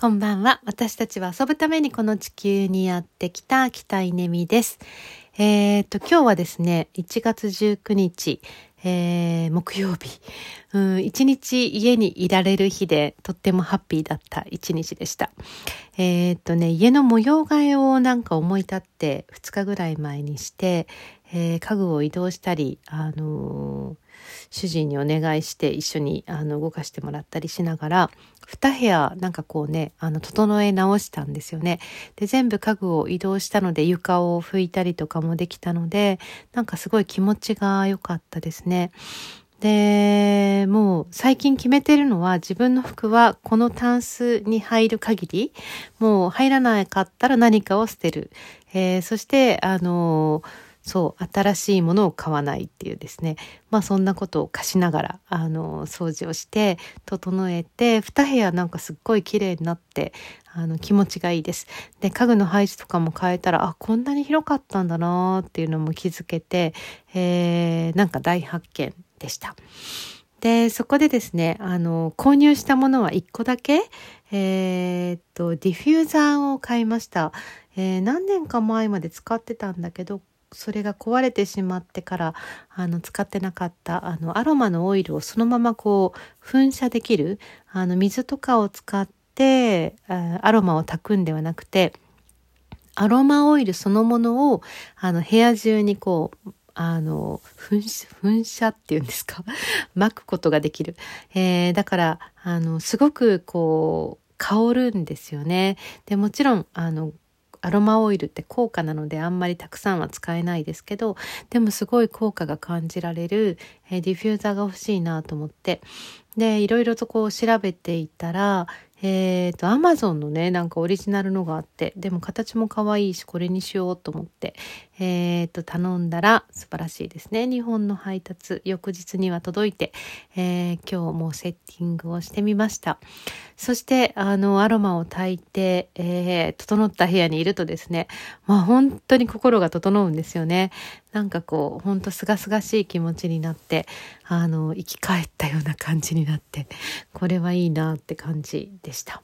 こんばんは。私たちは遊ぶためにこの地球にやってきた北井ねみです。えー、っと、今日はですね、1月19日、えー、木曜日、うん、一日家にいられる日でとってもハッピーだった一日でした。えー、っとね、家の模様替えをなんか思い立って2日ぐらい前にして、えー、家具を移動したり、あのー主人にお願いして一緒にあの動かしてもらったりしながら2部屋なんかこうねあの整え直したんですよね。で全部家具を移動したので床を拭いたりとかもできたのでなんかすごい気持ちが良かったですね。で、もう最近決めてるのは自分の服はこのタンスに入る限り、もう入らなかったら何かを捨てる。えー、そして、あのーそう、新しいものを買わないっていうですね。まあそんなことを貸しながら、あの、掃除をして、整えて、二部屋なんかすっごい綺麗になって、あの、気持ちがいいです。で、家具の配置とかも変えたら、あ、こんなに広かったんだなっていうのも気づけて、えー、なんか大発見でした。で、そこでですね、あの、購入したものは1個だけ、えー、っと、ディフューザーを買いました。えー、何年か前まで使ってたんだけど、それが壊れてしまってからあの使ってなかったあのアロマのオイルをそのままこう噴射できるあの水とかを使ってアロマを炊くんではなくてアロマオイルそのものをあの部屋中にこうあの噴射噴射っていうんですか？巻くことができる、えー、だからあのすごくこう香るんですよね。でもちろんあのアロマオイルって高価なのであんまりたくさんは使えないですけどでもすごい効果が感じられる、えー、ディフューザーが欲しいなと思ってでいろいろとこう調べていたらえっ、ー、と、アマゾンのね、なんかオリジナルのがあって、でも形も可愛いし、これにしようと思って、えっ、ー、と、頼んだら素晴らしいですね。日本の配達、翌日には届いて、えー、今日もセッティングをしてみました。そして、あの、アロマを炊いて、えー、整った部屋にいるとですね、まあ本当に心が整うんですよね。なんかこう、ほんとすがすがしい気持ちになって、あの、生き返ったような感じになって、これはいいなって感じでした。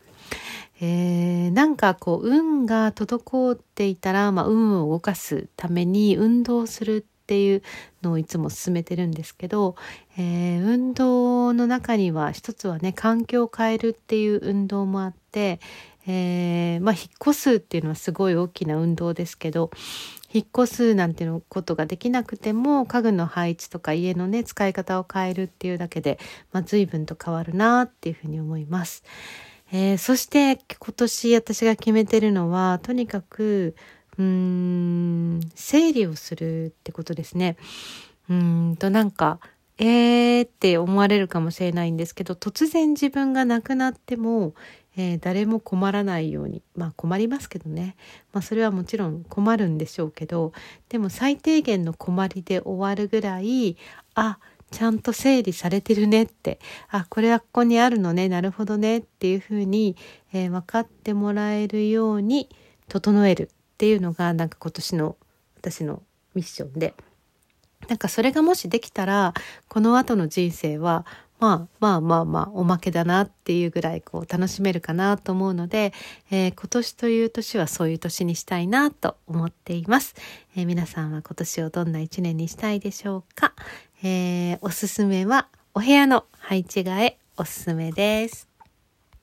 えー、なんかこう、運が滞っていたら、まあ、運を動かすために運動するっていうのをいつも進めてるんですけど、えー、運動の中には一つはね環境を変えるっていう運動もあって、えー、まあ引っ越すっていうのはすごい大きな運動ですけど引っ越すなんていうことができなくても家具の配置とか家のね使い方を変えるっていうだけで、まあ、随分と変わるなっていうふうに思います。えー、そして今年私が決めてるのはとにかくうん整理をするってことですね。うんとなんかえーって思われるかもしれないんですけど突然自分が亡くなってもえー、誰も困らないようにまあ困りますけどね、まあ、それはもちろん困るんでしょうけどでも最低限の困りで終わるぐらいあちゃんと整理されてるねってあこれはここにあるのねなるほどねっていうふうに、えー、分かってもらえるように整えるっていうのがなんか今年の私のミッションで。なんかそれがもしできたらこの後の人生はまあまあまあまあおまけだなっていうぐらいこう楽しめるかなと思うので、えー、今年という年はそういう年にしたいなと思っています、えー、皆さんは今年をどんな一年にしたいでしょうか、えー、おすすめはお部屋の配置替えおすすめです。